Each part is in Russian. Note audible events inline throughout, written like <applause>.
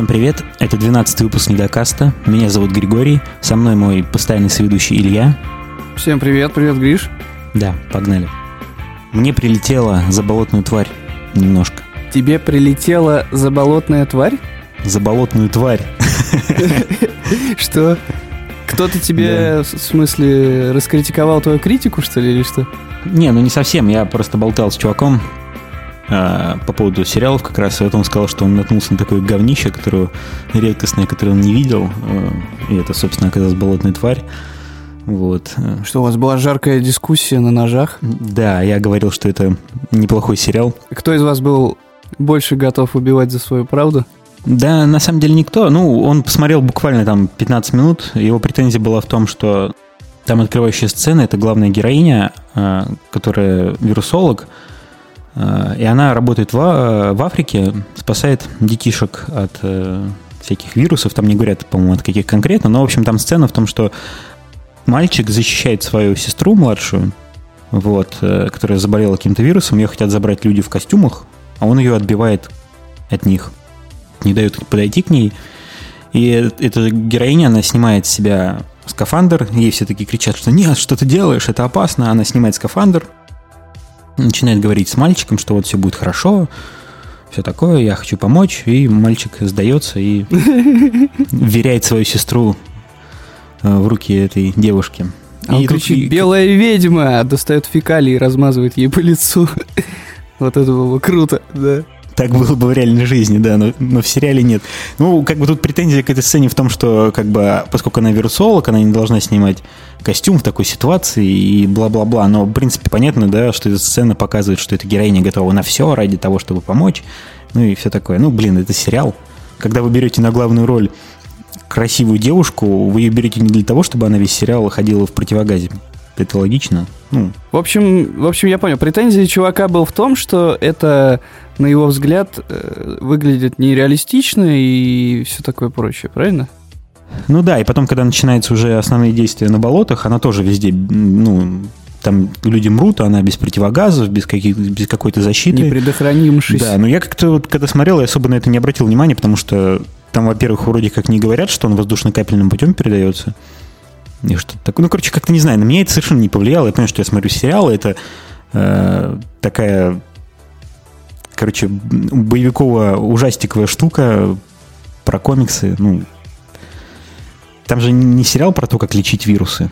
Всем привет, это 12 выпуск Недокаста. Меня зовут Григорий, со мной мой постоянный соведущий Илья. Всем привет, привет, Гриш. Да, погнали. Мне прилетела заболотную тварь немножко. Тебе прилетела заболотная тварь? Заболотную тварь. <laughs> Что? Кто-то тебе, в смысле, раскритиковал твою критику, что ли, или что? Не, ну не совсем. Я просто болтал с чуваком э, по поводу сериалов как раз. И вот он сказал, что он наткнулся на такое говнище, которое редкостное, которое он не видел. Э, и это, собственно, оказалась болотная тварь. Вот. Что, у вас была жаркая дискуссия на ножах? Да, я говорил, что это неплохой сериал. Кто из вас был больше готов убивать за свою правду? Да, на самом деле никто. Ну, он посмотрел буквально там 15 минут. Его претензия была в том, что там открывающая сцена, это главная героиня, э, которая вирусолог, и она работает в, э, в Африке, спасает детишек от всяких вирусов, там не говорят, по-моему, от каких конкретно, но, в общем, там сцена в том, что мальчик защищает свою сестру младшую, вот, которая заболела каким-то вирусом, ее хотят забрать люди в костюмах, а он ее отбивает от них не дают подойти к ней. И эта героиня, она снимает с себя скафандр, ей все таки кричат, что нет, что ты делаешь, это опасно. Она снимает скафандр, начинает говорить с мальчиком, что вот все будет хорошо, все такое, я хочу помочь, и мальчик сдается и <laughs> веряет свою сестру э, в руки этой девушки. А он кричит, белая ведьма, достает фекалии и размазывает ей по лицу. <laughs> Вот это было круто, да. Так было бы в реальной жизни, да, но, но в сериале нет. Ну, как бы тут претензия к этой сцене в том, что, как бы, поскольку она вирусолог, она не должна снимать костюм в такой ситуации и бла-бла-бла. Но, в принципе, понятно, да, что эта сцена показывает, что эта героиня готова на все ради того, чтобы помочь. Ну и все такое. Ну, блин, это сериал. Когда вы берете на главную роль красивую девушку, вы ее берете не для того, чтобы она весь сериал ходила в противогазе. Это логично. Ну. В общем, в общем, я понял. Претензия чувака был в том, что это, на его взгляд, э, выглядит нереалистично и все такое прочее, правильно? Ну да, и потом, когда начинаются уже основные действия на болотах, она тоже везде, ну, там люди мрут, а она без противогазов, без, каких, без какой-то защиты. Не предохранимшись. Да, но я как-то вот, когда смотрел, я особо на это не обратил внимания, потому что там, во-первых, вроде как не говорят, что он воздушно-капельным путем передается. И что-то такое. Ну, короче, как-то не знаю, на меня это совершенно не повлияло. Я понимаю, что я смотрю сериалы, это э, такая, короче, боевиковая, ужастиковая штука про комиксы. Ну, там же не сериал про то, как лечить вирусы,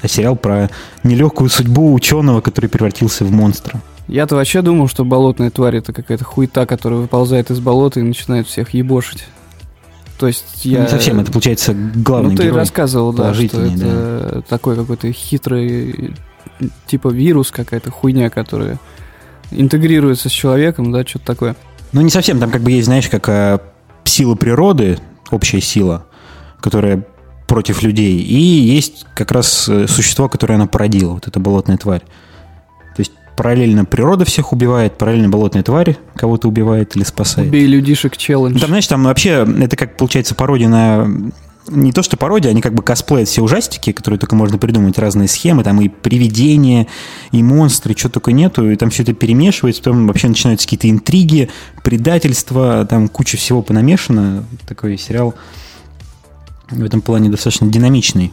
а сериал про нелегкую судьбу ученого, который превратился в монстра. Я-то вообще думал, что болотная тварь это какая-то хуйта, которая выползает из болота и начинает всех ебошить. То есть я... Не совсем, это получается главный Ну, ты герой, рассказывал, да, что это да. такой какой-то хитрый, типа вирус какая-то хуйня, которая интегрируется с человеком, да, что-то такое. Ну, не совсем, там как бы есть, знаешь, как э, сила природы, общая сила, которая против людей, и есть как раз э, существо, которое она породила, вот эта болотная тварь параллельно природа всех убивает, параллельно болотная тварь кого-то убивает или спасает. Убей людишек челлендж. Там, знаешь, там вообще это как получается пародия на не то, что пародия, они как бы косплеят все ужастики, которые только можно придумать, разные схемы, там и привидения, и монстры, что только нету, и там все это перемешивается, потом вообще начинаются какие-то интриги, предательства, там куча всего понамешано. Такой сериал в этом плане достаточно динамичный.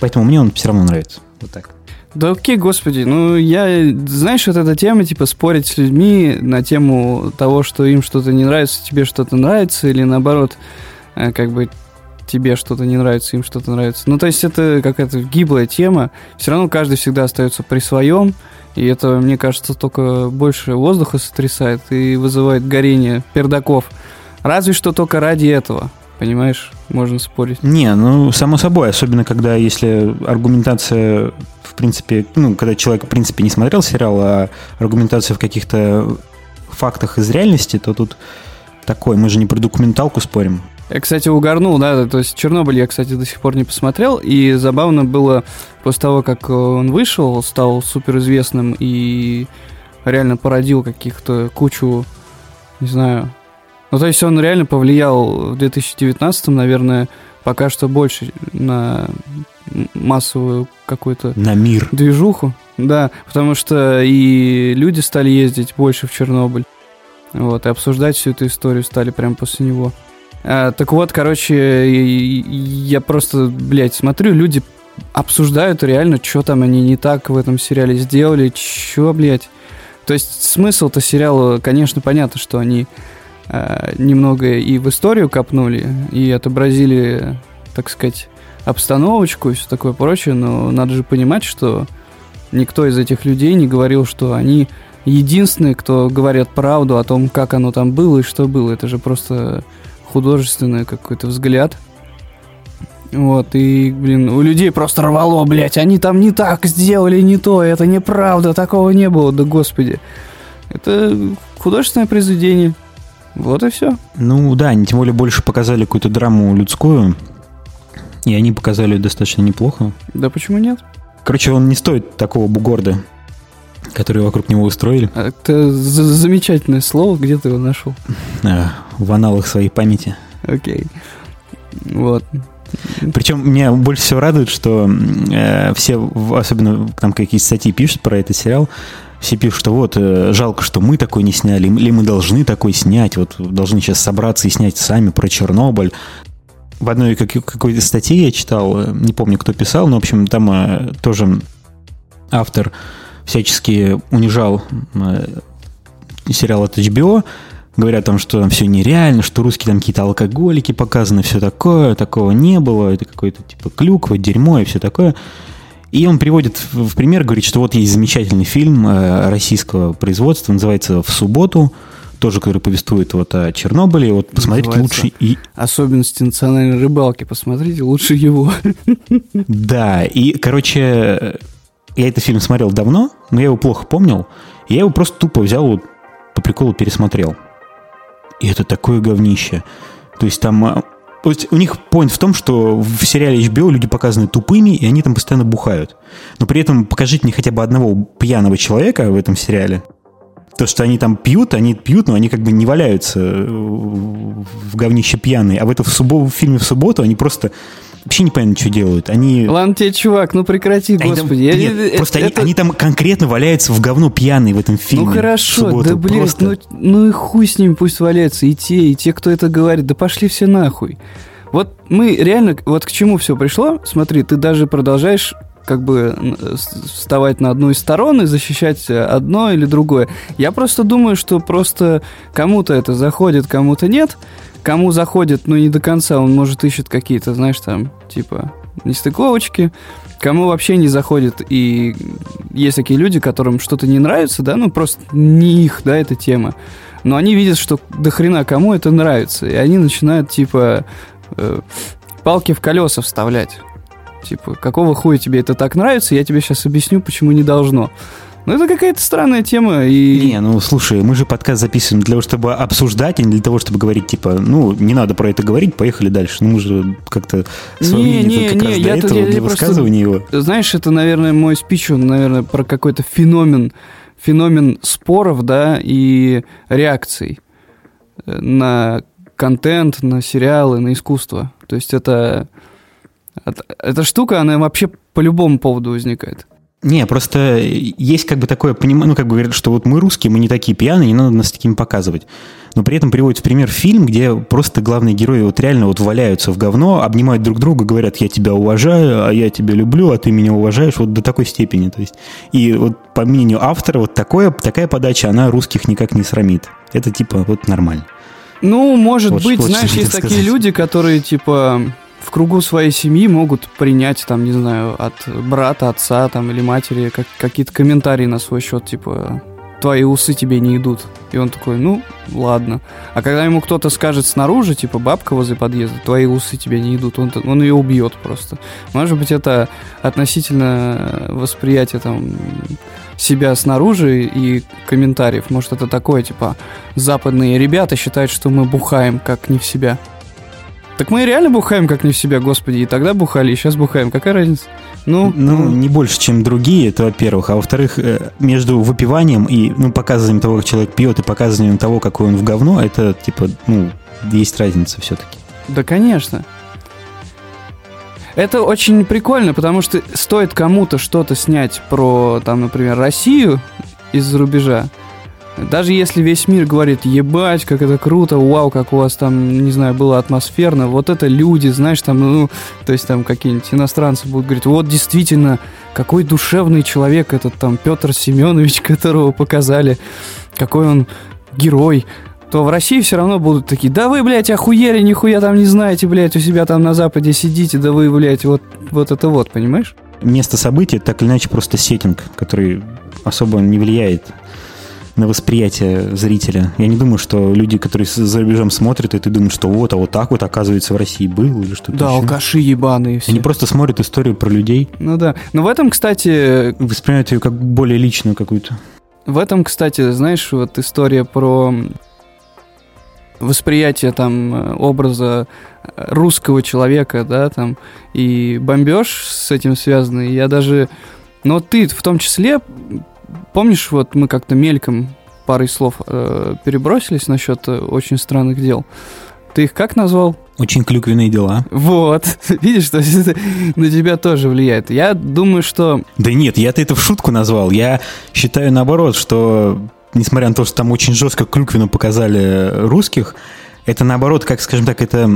Поэтому мне он все равно нравится. Вот так. Да окей, господи, ну я, знаешь, вот эта тема, типа, спорить с людьми на тему того, что им что-то не нравится, тебе что-то нравится, или наоборот, э, как бы тебе что-то не нравится, им что-то нравится. Ну, то есть это какая-то гиблая тема. Все равно каждый всегда остается при своем, и это, мне кажется, только больше воздуха сотрясает и вызывает горение пердаков. Разве что только ради этого. Понимаешь, можно спорить. Не, ну, само собой, особенно когда если аргументация принципе, ну, когда человек, в принципе, не смотрел сериал, а аргументация в каких-то фактах из реальности, то тут такой, мы же не про документалку спорим. Я, кстати, угорнул, да, то есть Чернобыль я, кстати, до сих пор не посмотрел, и забавно было после того, как он вышел, стал суперизвестным и реально породил каких-то кучу, не знаю, ну, то есть он реально повлиял в 2019, наверное, пока что больше на массовую какую-то... На мир. Движуху. Да, потому что и люди стали ездить больше в Чернобыль. Вот, и обсуждать всю эту историю стали прямо после него. А, так вот, короче, я просто, блядь, смотрю, люди обсуждают реально, что там они не так в этом сериале сделали, что, блядь. То есть смысл-то сериала, конечно, понятно, что они немного и в историю копнули, и отобразили, так сказать, обстановочку и все такое прочее, но надо же понимать, что никто из этих людей не говорил, что они единственные, кто говорят правду о том, как оно там было и что было. Это же просто художественный какой-то взгляд. Вот, и, блин, у людей просто рвало, блядь, они там не так сделали, не то, это неправда, такого не было, да господи. Это художественное произведение. Вот и все. Ну да, они тем более больше показали какую-то драму людскую, и они показали достаточно неплохо. Да почему нет? Короче, он не стоит такого бугорда, который вокруг него устроили. А, это замечательное слово, где ты его нашел? А, в аналах своей памяти. Окей. Вот. Причем меня больше всего радует, что э, все, особенно там какие-то статьи пишут про этот сериал, пишут, что вот, э, жалко, что мы такой не сняли, или мы должны такой снять, вот должны сейчас собраться и снять сами про Чернобыль. В одной какой-то статье я читал, э, не помню, кто писал, но, в общем, там э, тоже автор всячески унижал сериал от HBO, говорят там, что там все нереально, что русские там какие-то алкоголики показаны, все такое, такого не было, это какое-то типа клюква, дерьмо и все такое. И он приводит в пример, говорит, что вот есть замечательный фильм э, российского производства, называется «В субботу», тоже, который повествует вот о Чернобыле. Вот посмотрите лучше и... Особенности национальной рыбалки, посмотрите лучше его. <laughs> Да, и, короче, я этот фильм смотрел давно, но я его плохо помнил. Я его просто тупо взял, вот, по приколу пересмотрел. И это такое говнище. То есть там... То есть у них point в том, что в сериале HBO люди показаны тупыми, и они там постоянно бухают. Но при этом покажите мне хотя бы одного пьяного человека в этом сериале. То, что они там пьют, они пьют, но они как бы не валяются в говнище пьяные. А в этом в, суббо, в фильме в субботу они просто вообще непонятно, что делают. Они... Ладно тебе, чувак, ну прекрати, они господи. Там, я, нет, я, просто это... они, они там конкретно валяются в говно пьяные в этом фильме. Ну хорошо, да блин, просто... ну, ну и хуй с ними пусть валяются, и те, и те, кто это говорит, да пошли все нахуй. Вот мы реально, вот к чему все пришло, смотри, ты даже продолжаешь как бы вставать на одну из сторон и защищать одно или другое. Я просто думаю, что просто кому-то это заходит, кому-то нет. Кому заходит, ну, не до конца, он, может, ищет какие-то, знаешь, там, типа, нестыковочки. Кому вообще не заходит, и есть такие люди, которым что-то не нравится, да, ну, просто не их, да, эта тема. Но они видят, что до хрена кому это нравится, и они начинают, типа, э, палки в колеса вставлять. Типа, какого хуя тебе это так нравится, я тебе сейчас объясню, почему не должно. Ну, это какая-то странная тема. И... Не, ну, слушай, мы же подкаст записываем для того, чтобы обсуждать, а не для того, чтобы говорить, типа, ну, не надо про это говорить, поехали дальше. Ну, мы же как-то не, не, как не, раз я для этого, я, для высказывания его. Знаешь, это, наверное, мой спич, он, наверное, про какой-то феномен, феномен споров, да, и реакций на контент, на сериалы, на искусство. То есть это эта штука, она вообще по любому поводу возникает. Не, просто есть как бы такое понимание, ну, как бы говорят, что вот мы русские, мы не такие пьяные, не надо нас такими показывать. Но при этом приводит в пример фильм, где просто главные герои вот реально вот валяются в говно, обнимают друг друга, говорят, я тебя уважаю, а я тебя люблю, а ты меня уважаешь, вот до такой степени. То есть, и вот по мнению автора, вот такое, такая подача, она русских никак не срамит. Это типа вот нормально. Ну, может вот, быть, вот, знаешь, есть сказать. такие люди, которые типа в кругу своей семьи могут принять, там, не знаю, от брата, отца там, или матери как, какие-то комментарии на свой счет, типа, твои усы тебе не идут. И он такой, ну, ладно. А когда ему кто-то скажет снаружи, типа, бабка возле подъезда, твои усы тебе не идут, он, он ее убьет просто. Может быть, это относительно восприятия там себя снаружи и комментариев. Может, это такое, типа, западные ребята считают, что мы бухаем как не в себя. Так мы реально бухаем как не в себя, господи. И тогда бухали, и сейчас бухаем. Какая разница? Ну, ну, ну, не больше, чем другие, это во-первых. А во-вторых, э, между выпиванием и ну, показыванием того, как человек пьет, и показыванием того, какой он в говно, это, типа, ну, есть разница все-таки. Да, конечно. Это очень прикольно, потому что стоит кому-то что-то снять про, там, например, Россию из-за рубежа, Даже если весь мир говорит, ебать, как это круто, вау, как у вас там, не знаю, было атмосферно, вот это люди, знаешь, там, ну, то есть там какие-нибудь иностранцы будут говорить, вот действительно, какой душевный человек этот там Петр Семенович, <laughs> которого показали, какой он герой, то в России все равно будут такие, да вы, блядь, охуели, нихуя там не знаете, блядь, у себя там на Западе сидите, да вы, блядь, вот, вот это вот, понимаешь? Место события так или иначе просто сеттинг, который особо не влияет на восприятие зрителя. Я не думаю, что люди, которые за рубежом смотрят, и ты думаешь, что вот, а вот так вот, оказывается, в России был или что-то Да, еще. алкаши ебаные все. Они просто смотрят историю про людей, Ну да. Но в этом, кстати, воспринимают ее как более личную какую-то. в этом, кстати, знаешь, вот история про восприятие там э, образа э, русского человека, да, там, и бомбеж с этим связанный. Я даже... Но ты в том числе, помнишь, вот мы как-то мельком парой слов э, перебросились насчет э, очень странных дел. Ты их как назвал? Очень клюквенные дела. Вот. <laughs> Видишь, то есть это <laughs> на тебя тоже влияет. Я думаю, что... Да нет, я-то это в шутку назвал. Я считаю наоборот, что несмотря на то, что там очень жестко клюквенно показали русских, это наоборот, как скажем так, это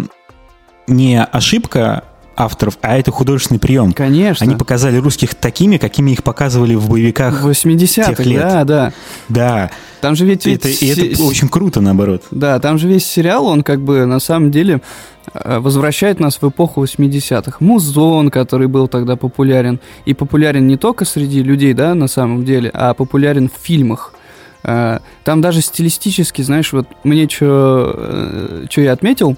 не ошибка авторов, а это художественный прием. Конечно. Они показали русских такими, какими их показывали в боевиках. в 80-х, тех лет. да, да. Да, Там же ведь... это, ведь и это очень круто, наоборот. Да, там же весь сериал, он как бы на самом деле э, возвращает нас в эпоху 80-х. Музон, который был тогда популярен. И популярен не только среди людей, да, на самом деле, а популярен в фильмах. Э, Там даже стилистически, знаешь, вот мне что я отметил,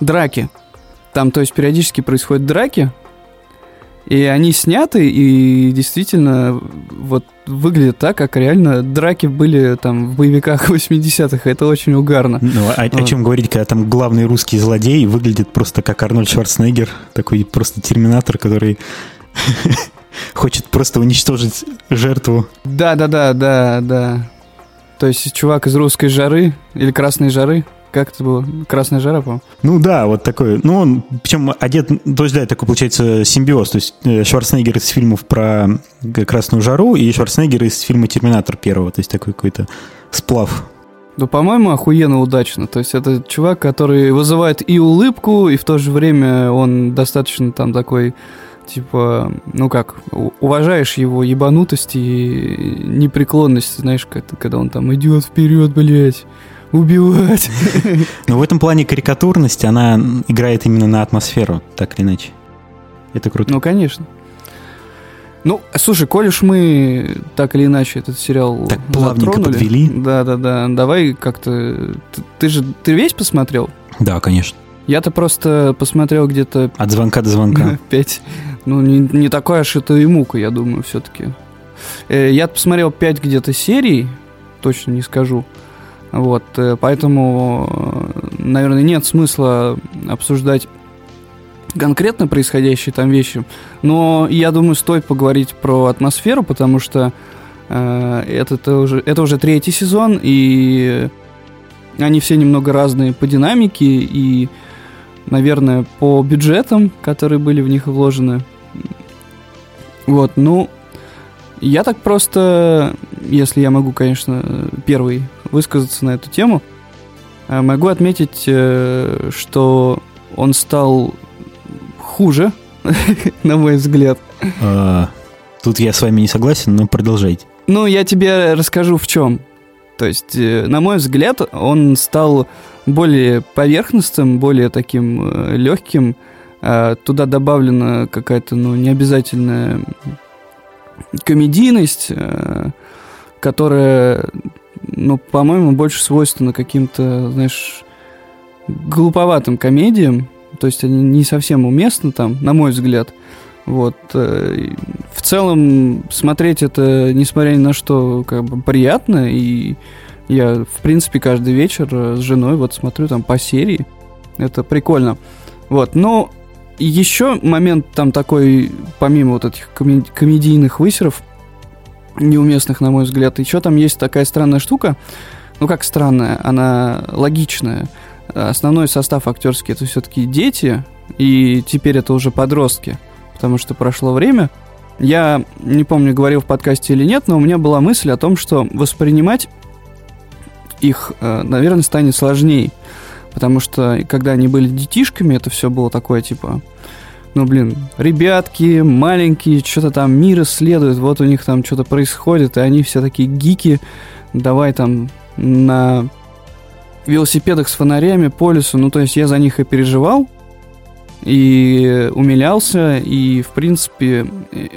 драки. Там, то есть, периодически происходят драки, и они сняты, и действительно вот выглядят так, как реально драки были там в боевиках <laughs> 80-х. Это очень угарно. Ну, а- о, Вот. чем говорить, когда там главный русский злодей выглядит просто как Арнольд Шварценеггер, такой просто терминатор, который <laughs> хочет просто уничтожить жертву. Да, да, да, да, да. То есть чувак из русской жары или красной жары. Как это было? Красная жара, по Ну да, вот такой. Ну, он, причем одет, то есть, да, такой получается симбиоз. То есть э, Шварценеггер из фильмов про г- Красную жару и Шварценеггер из фильма Терминатор первого. То есть такой какой-то сплав. Ну, по-моему, охуенно удачно. То есть это чувак, который вызывает и улыбку, и в то же время он достаточно там такой, типа, ну как, уважаешь его ебанутость и непреклонность, знаешь, когда он там идет вперед, блядь, убивать. <laughs> Но в этом плане карикатурность, она играет именно на атмосферу, так или иначе. Это круто. Ну, конечно. Ну, слушай, коль уж мы так или иначе этот сериал Так плавненько затронули, подвели. Да, да, да. Давай как-то. Ты, ты же ты весь посмотрел? Да, конечно. Я-то просто посмотрел где-то От звонка до звонка. <laughs> пять. Ну, не, не такая аж это и мука, я думаю, все-таки. Я посмотрел пять где-то серий, точно не скажу. Вот, э, поэтому, э, наверное, нет смысла обсуждать конкретно происходящие там вещи. Но я думаю, стоит поговорить про атмосферу, потому что э, это, уже, это уже третий сезон, и они все немного разные по динамике и, наверное, по бюджетам, которые были в них вложены. Вот, ну, я так просто, если я могу, конечно, первый высказаться на эту тему, э, могу отметить, э, что он стал хуже, <laughs> на мой взгляд. А, Тут я с вами не согласен, но продолжайте. Ну, я тебе расскажу в чем. То есть, э, на мой взгляд, он стал более поверхностным, более таким легким. А Туда добавлена какая-то, ну, необязательная комедийность, э, которая, ну, по-моему, больше свойственна каким-то, знаешь, глуповатым комедиям. То есть они не совсем уместны там, на мой взгляд. Вот. э, В целом смотреть это, несмотря ни на что, как бы приятно. И я, в принципе, каждый вечер э, с женой вот смотрю там по серии. Это прикольно. Вот. Но еще момент там такой, помимо вот этих коме- комедийных высеров, неуместных, на мой взгляд, еще там есть такая странная штука. Ну, как странная, она логичная. Основной состав актерский это все-таки дети, и теперь это уже подростки, потому что прошло время. Я не помню, говорил в подкасте или нет, но у меня была мысль о том, что воспринимать их, э, наверное, станет сложнее. Потому что, когда они были детишками, это все было такое, типа, ну, блин, ребятки маленькие, что-то там мир исследуют, вот у них там что-то происходит, и они все такие гики, давай там на велосипедах с фонарями по лесу, ну, то есть я за них и переживал, и умилялся, и, в принципе,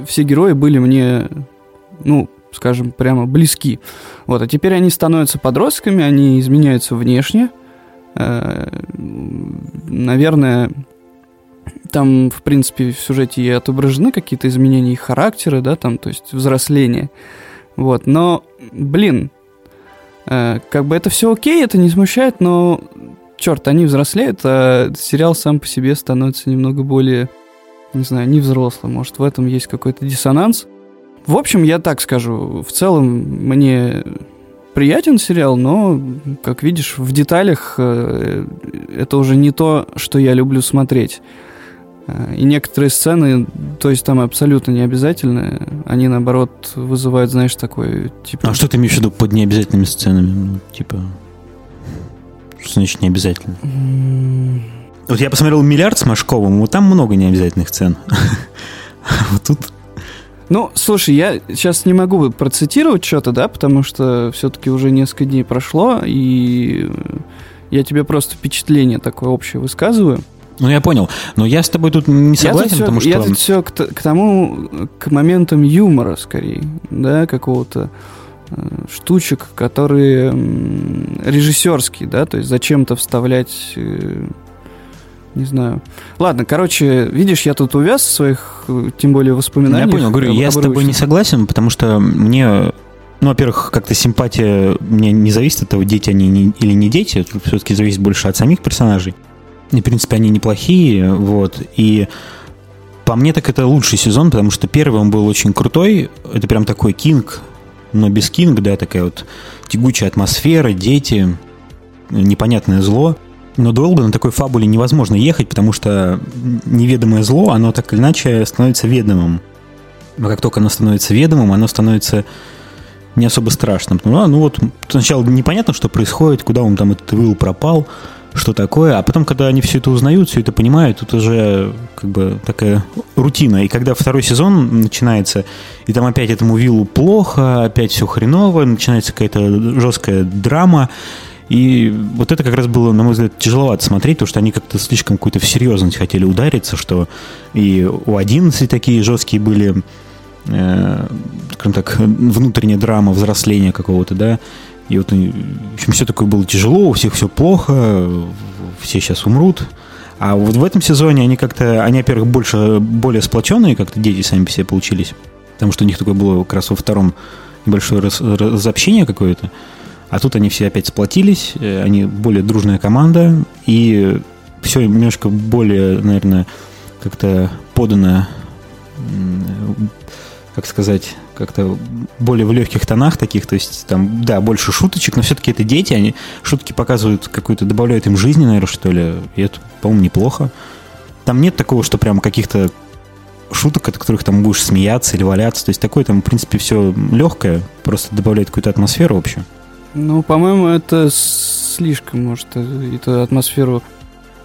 все герои были мне, ну, скажем, прямо близки. Вот, а теперь они становятся подростками, они изменяются внешне. Э, наверное, там, в принципе, в сюжете и отображены какие-то изменения их характера, да, там, то есть взросление. Вот, но, блин, э, как бы это все окей, это не смущает, но, черт, они взрослеют, а сериал сам по себе становится немного более, не знаю, не взрослым. Может, в этом есть какой-то диссонанс. В общем, я так скажу, в целом мне приятен сериал, но, как видишь, в деталях э, это уже не то, что я люблю смотреть. Э, и некоторые сцены, то есть там абсолютно не обязательно, они наоборот вызывают, знаешь, такой типа. А что ты имеешь в виду под необязательными сценами? Ну, типа. Что значит не обязательно? Mm. Вот я посмотрел миллиард с Машковым, вот там много необязательных сцен. <laughs> Вот тут ну, слушай, я сейчас не могу процитировать что-то, да, потому что все-таки уже несколько дней прошло, и я тебе просто впечатление такое общее высказываю. Ну, я понял. Но я с тобой тут не согласен, я потому все, что... Я тут все к, к тому, к моментам юмора, скорее, да, какого-то э, штучек, которые режиссерские, да, то есть зачем-то вставлять э, не знаю. Ладно, короче, видишь, я тут увяз в своих, тем более, воспоминаниях. Я понял, говорю, я с тобой не согласен, потому что мне, ну, во-первых, как-то симпатия мне не зависит от того, дети они не, или не дети, тут все-таки зависит больше от самих персонажей. И, в принципе, они неплохие, вот, и по мне так это лучший сезон, потому что первый он был очень крутой, это прям такой кинг, но без кинг, да, такая вот тягучая атмосфера, дети, непонятное зло – но долго на такой фабуле невозможно ехать, потому что неведомое зло, оно так или иначе становится ведомым. Но как только оно становится ведомым, оно становится не особо страшным. Ну, а, ну вот сначала непонятно, что происходит, куда он там этот Уилл пропал, что такое, а потом, когда они все это узнают, все это понимают, тут уже как бы такая рутина. И когда второй сезон начинается, и там опять этому Виллу плохо, опять все хреново, начинается какая-то жесткая драма, и вот это как раз было, на мой взгляд, тяжеловато смотреть, потому что они как-то слишком какую-то в серьезность хотели удариться, что и у 11 такие жесткие были, э, скажем так, внутренняя драма взросления какого-то, да, и вот, в общем, все такое было тяжело, у всех все плохо, все сейчас умрут. А вот в этом сезоне они как-то, они, во-первых, больше, более сплоченные, как-то дети сами по себе получились, потому что у них такое было как раз во втором небольшое раз, разобщение какое-то. А тут они все опять сплотились, э, они более дружная команда, и все немножко более, наверное, как-то подано, как сказать, как-то более в легких тонах таких, то есть там, да, больше шуточек, но все-таки это дети, они шутки показывают какую-то, добавляют им жизни, наверное, что ли, и это, по-моему, неплохо. Там нет такого, что прям каких-то шуток, от которых там будешь смеяться или валяться, то есть такое там, в принципе, все легкое, просто добавляет какую-то атмосферу общую. Ну, по-моему, это слишком, может, эту атмосферу.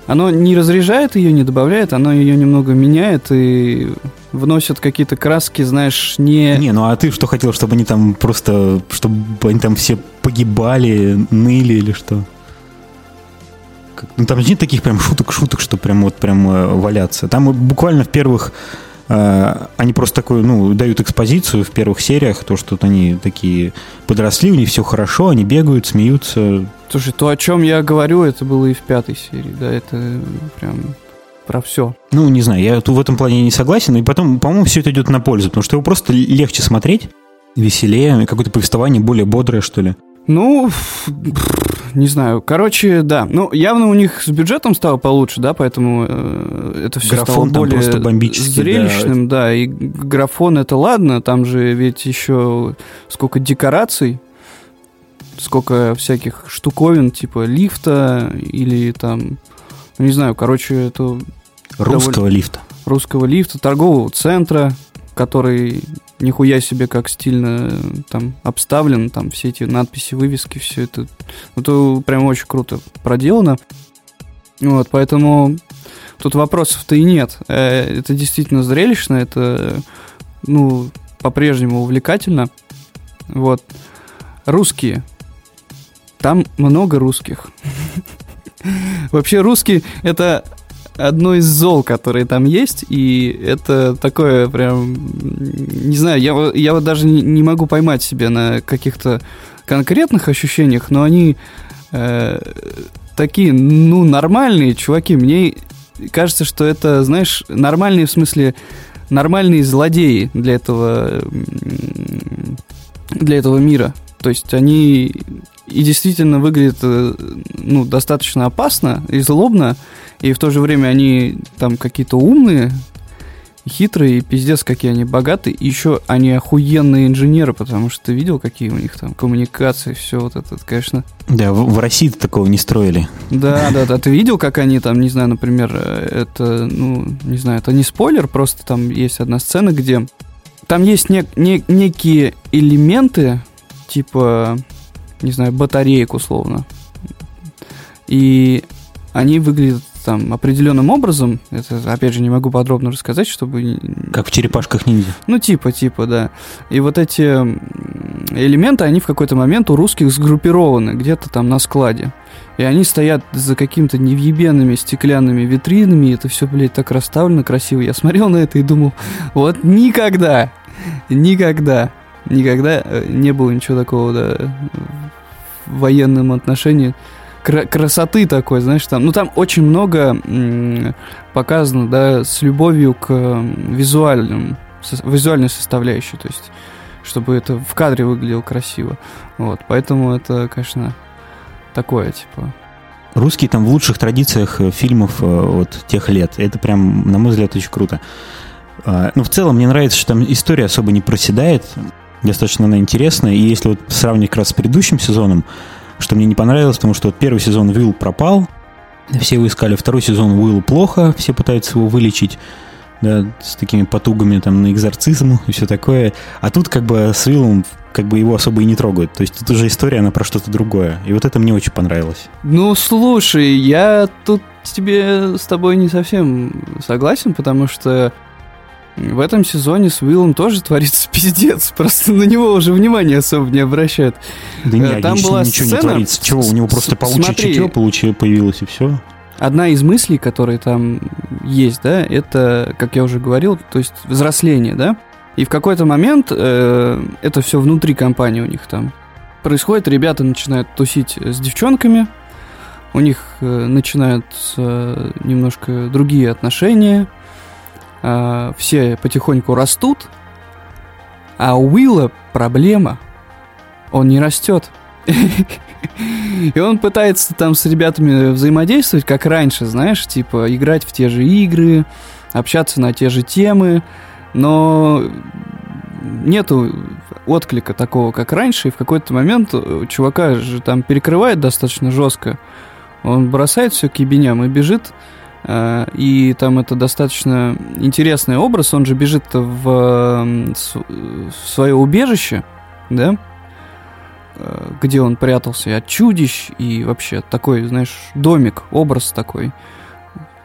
Оно не разряжает ее, не добавляет, оно ее немного меняет и вносит какие-то краски, знаешь, не... Не, ну а ты что хотел, чтобы они там просто, чтобы они там все погибали, ныли или что? Ну там же нет таких прям шуток-шуток, что прям вот прям э, валяться. Там буквально в первых они просто такую, ну, дают экспозицию в первых сериях, то, что они такие подросли, у них все хорошо, они бегают, смеются. Слушай, то, о чем я говорю, это было и в пятой серии, да, это прям про все. Ну, не знаю, я в этом плане не согласен, и потом, по-моему, все это идет на пользу, потому что его просто легче смотреть, веселее, какое-то повествование более бодрое, что ли. Ну, не знаю. Короче, да. Ну, явно у них с бюджетом стало получше, да, поэтому э, это все графон стало более зрелищным, да. да. И графон это ладно, там же ведь еще сколько декораций, сколько всяких штуковин, типа лифта или там, не знаю, короче, это... Русского довольно... лифта. Русского лифта, торгового центра, который нихуя себе как стильно э, там обставлен, там все эти надписи, вывески, все это, это прям очень круто проделано. Вот, поэтому тут вопросов-то и нет. Э, это действительно зрелищно, это, ну, по-прежнему увлекательно. Вот. Русские. Там много русских. <laughs> Вообще русский это одно из зол, которые там есть, и это такое прям, не знаю, я, я вот даже не, не могу поймать себя на каких-то конкретных ощущениях, но они э, такие, ну, нормальные чуваки. Мне кажется, что это, знаешь, нормальные в смысле нормальные злодеи для этого для этого мира. То есть они и действительно выглядят э, ну, достаточно опасно и злобно, и в то же время они там какие-то умные, хитрые, и пиздец, какие они богатые. И еще они охуенные инженеры, потому что ты видел, какие у них там коммуникации, все вот это, конечно. Да, в, в России такого не строили. Да, да, да. Ты видел, как они там, не знаю, например, э, это, ну, не знаю, это не спойлер, просто там есть одна сцена, где там есть не, не, некие элементы, типа, не знаю, батареек условно. И они выглядят там определенным образом. Это, опять же, не могу подробно рассказать, чтобы... Как в черепашках ниндзя. Ну, типа, типа, да. И вот эти элементы, они в какой-то момент у русских сгруппированы где-то там на складе. И они стоят за какими-то невъебенными стеклянными витринами, и это все, блядь, так расставлено красиво. Я смотрел на это и думал, вот никогда, никогда, никогда э, не было ничего такого, да, в военном отношении красоты такой, знаешь, там, ну там очень много показано, да, с любовью к визуальным, визуальной составляющей, то есть, чтобы это в кадре выглядело красиво, вот, поэтому это, конечно, такое, типа, Русские там в лучших традициях э, фильмов э, вот тех лет. Это прям, на мой взгляд, очень круто. А, ну, в целом, мне нравится, что там история особо не проседает. Достаточно она интересная. И если вот сравнить как раз с предыдущим сезоном, что мне не понравилось, потому что вот первый сезон Уилл пропал, все его искали, второй сезон Уилл плохо, все пытаются его вылечить, да, с такими потугами там на экзорцизм и все такое. А тут как бы с Уиллом как бы его особо и не трогают. То есть тут уже история, она про что-то другое. И вот это мне очень понравилось. Ну, слушай, я тут тебе с тобой не совсем согласен, потому что в этом сезоне с Уиллом тоже творится <laughs> пиздец. Просто на него уже внимания особо не обращают. Да нет, там была ничего сцена... не творится. Чего, у него просто получше Смотри, чутье получи, появилось и все. Одна из мыслей, которые там есть, да, это, как я уже говорил, то есть взросление, да. И в какой-то момент э, это все внутри компании у них там происходит. Ребята начинают тусить с девчонками, у них э, начинаются э, немножко другие отношения, э, все потихоньку растут, а у Уилла проблема. Он не растет. <laughs> И он пытается там с ребятами взаимодействовать, как раньше, знаешь, типа играть в те же игры, общаться на те же темы, но нету отклика такого, как раньше, и в какой-то момент чувака же там перекрывает достаточно жестко. Он бросает все к ебеням и бежит и там это достаточно интересный образ. Он же бежит в, в свое убежище, да, э, где он прятался и от чудищ, и вообще такой, знаешь, домик, образ такой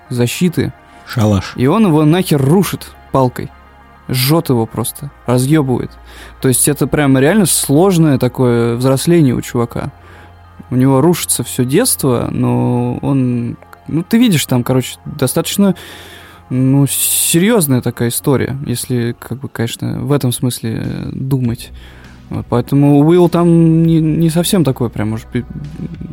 защиты. Шалаш. И он его нахер рушит палкой. Жжет его просто, разъебывает. То есть это прям реально сложное такое взросление у чувака. У него рушится все детство, но он ну, ты видишь, там, короче, достаточно ну, серьезная такая история, если, как бы, конечно, в этом смысле э, думать. Вот, поэтому Уилл там не, не совсем такой, прям, может быть,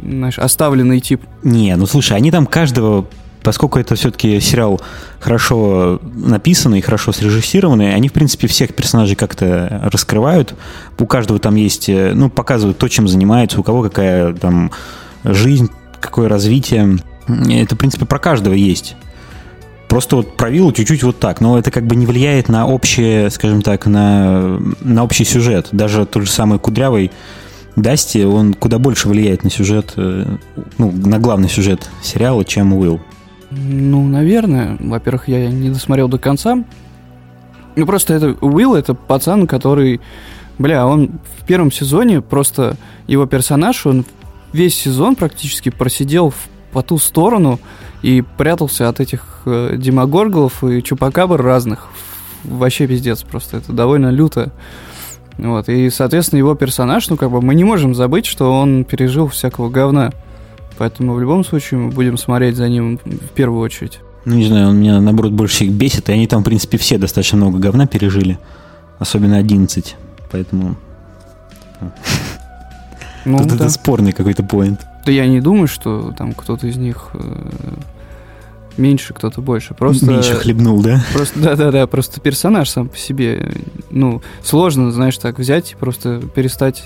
знаешь, оставленный тип. Не, ну слушай, они там каждого, поскольку это все-таки сериал хорошо написанный, хорошо срежиссированный, они, в принципе, всех персонажей как-то раскрывают. У каждого там есть, э, ну, показывают то, чем занимается, у кого какая там жизнь, какое развитие. Это, в принципе, про каждого есть. Просто вот провил чуть-чуть вот так, но это как бы не влияет на общее, скажем так, на, на общий сюжет. Даже тот же самый Кудрявый Дасти, он куда больше влияет на сюжет, э, ну, на главный сюжет сериала, чем Уилл. Ну, наверное. Во-первых, я не досмотрел до конца. Ну, просто это Уилл, это пацан, который... Бля, он в первом сезоне просто... Его персонаж, он весь сезон практически просидел в, по ту сторону и прятался от этих э, демогорголов и чупакабр разных. Вообще пиздец просто. Это довольно люто. Вот. И, соответственно, его персонаж, ну, как бы мы не можем забыть, что он пережил всякого говна. Поэтому в любом случае мы будем смотреть за ним в первую очередь. Ну, не знаю, он меня, наоборот, больше всех бесит, и они там, в принципе, все достаточно много говна пережили. Особенно 11. Поэтому... Ну, <laughs> Тут да. это спорный какой-то поинт. Да я не думаю, что там кто-то из них э, меньше, кто-то больше. Просто, меньше хлебнул, да? Просто, да-да-да, просто персонаж сам по себе, ну, сложно, знаешь, так взять и просто перестать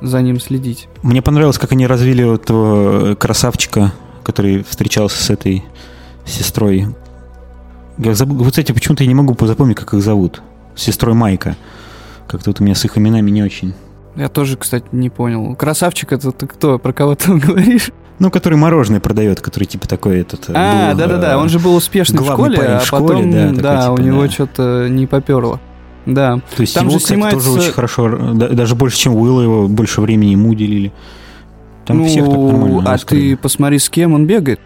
за ним следить. Мне понравилось, как они развили вот этого красавчика, который встречался с этой сестрой. Я забыл, вот эти почему-то я не могу запомнить, как их зовут. Сестрой Майка. Как-то вот у меня с их именами не очень. Я тоже, кстати, не понял. Красавчик это ты кто? Про кого ты <laughs> говоришь? Ну, который мороженое продает, который типа такой этот. Э, а, да-да-да, он же был успешный в школе, а в школе, потом, да, такой, да типа, у него да. что-то не поперло. Да. То есть Там его, же снимается... тоже очень хорошо, даже больше, чем Уилла, его больше времени ему уделили. Там ну, всех так нормально. А ты посмотри, с кем он бегает.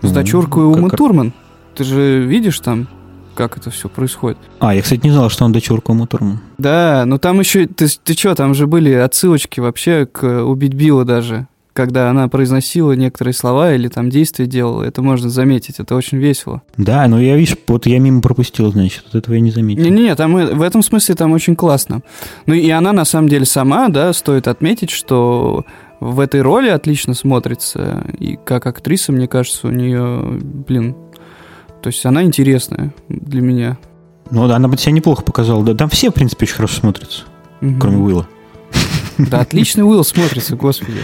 С ну, дочуркой Умы как... Турман. Ты же видишь там, как это все происходит. А, я, кстати, не знал, что он дочурка Турман. Да, но там еще... Ты, ты что, там же были отсылочки вообще к «Убить Билла» даже когда она произносила некоторые слова или там действия делала, это можно заметить, это очень весело. Да, но я, видишь, вот я мимо пропустил, значит, вот этого я не заметил. Не-не, там в этом смысле там очень классно. Ну и она на самом деле сама, да, стоит отметить, что в этой роли отлично смотрится, и как актриса, мне кажется, у нее, блин, то есть она интересная для меня. Ну да, она бы себя неплохо показала. Да, там все, в принципе, очень хорошо смотрятся, угу. кроме Уилла. Да, отличный Уилл смотрится, господи.